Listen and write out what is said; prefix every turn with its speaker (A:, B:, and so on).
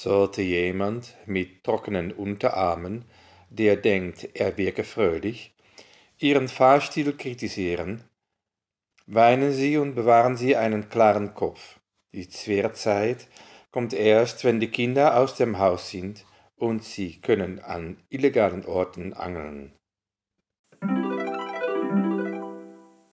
A: Sollte jemand mit trockenen Unterarmen, der denkt, er wirke fröhlich, Ihren Fahrstil kritisieren, weinen Sie und bewahren Sie einen klaren Kopf. Die Zwehrzeit kommt erst, wenn die Kinder aus dem Haus sind und Sie können an illegalen Orten angeln.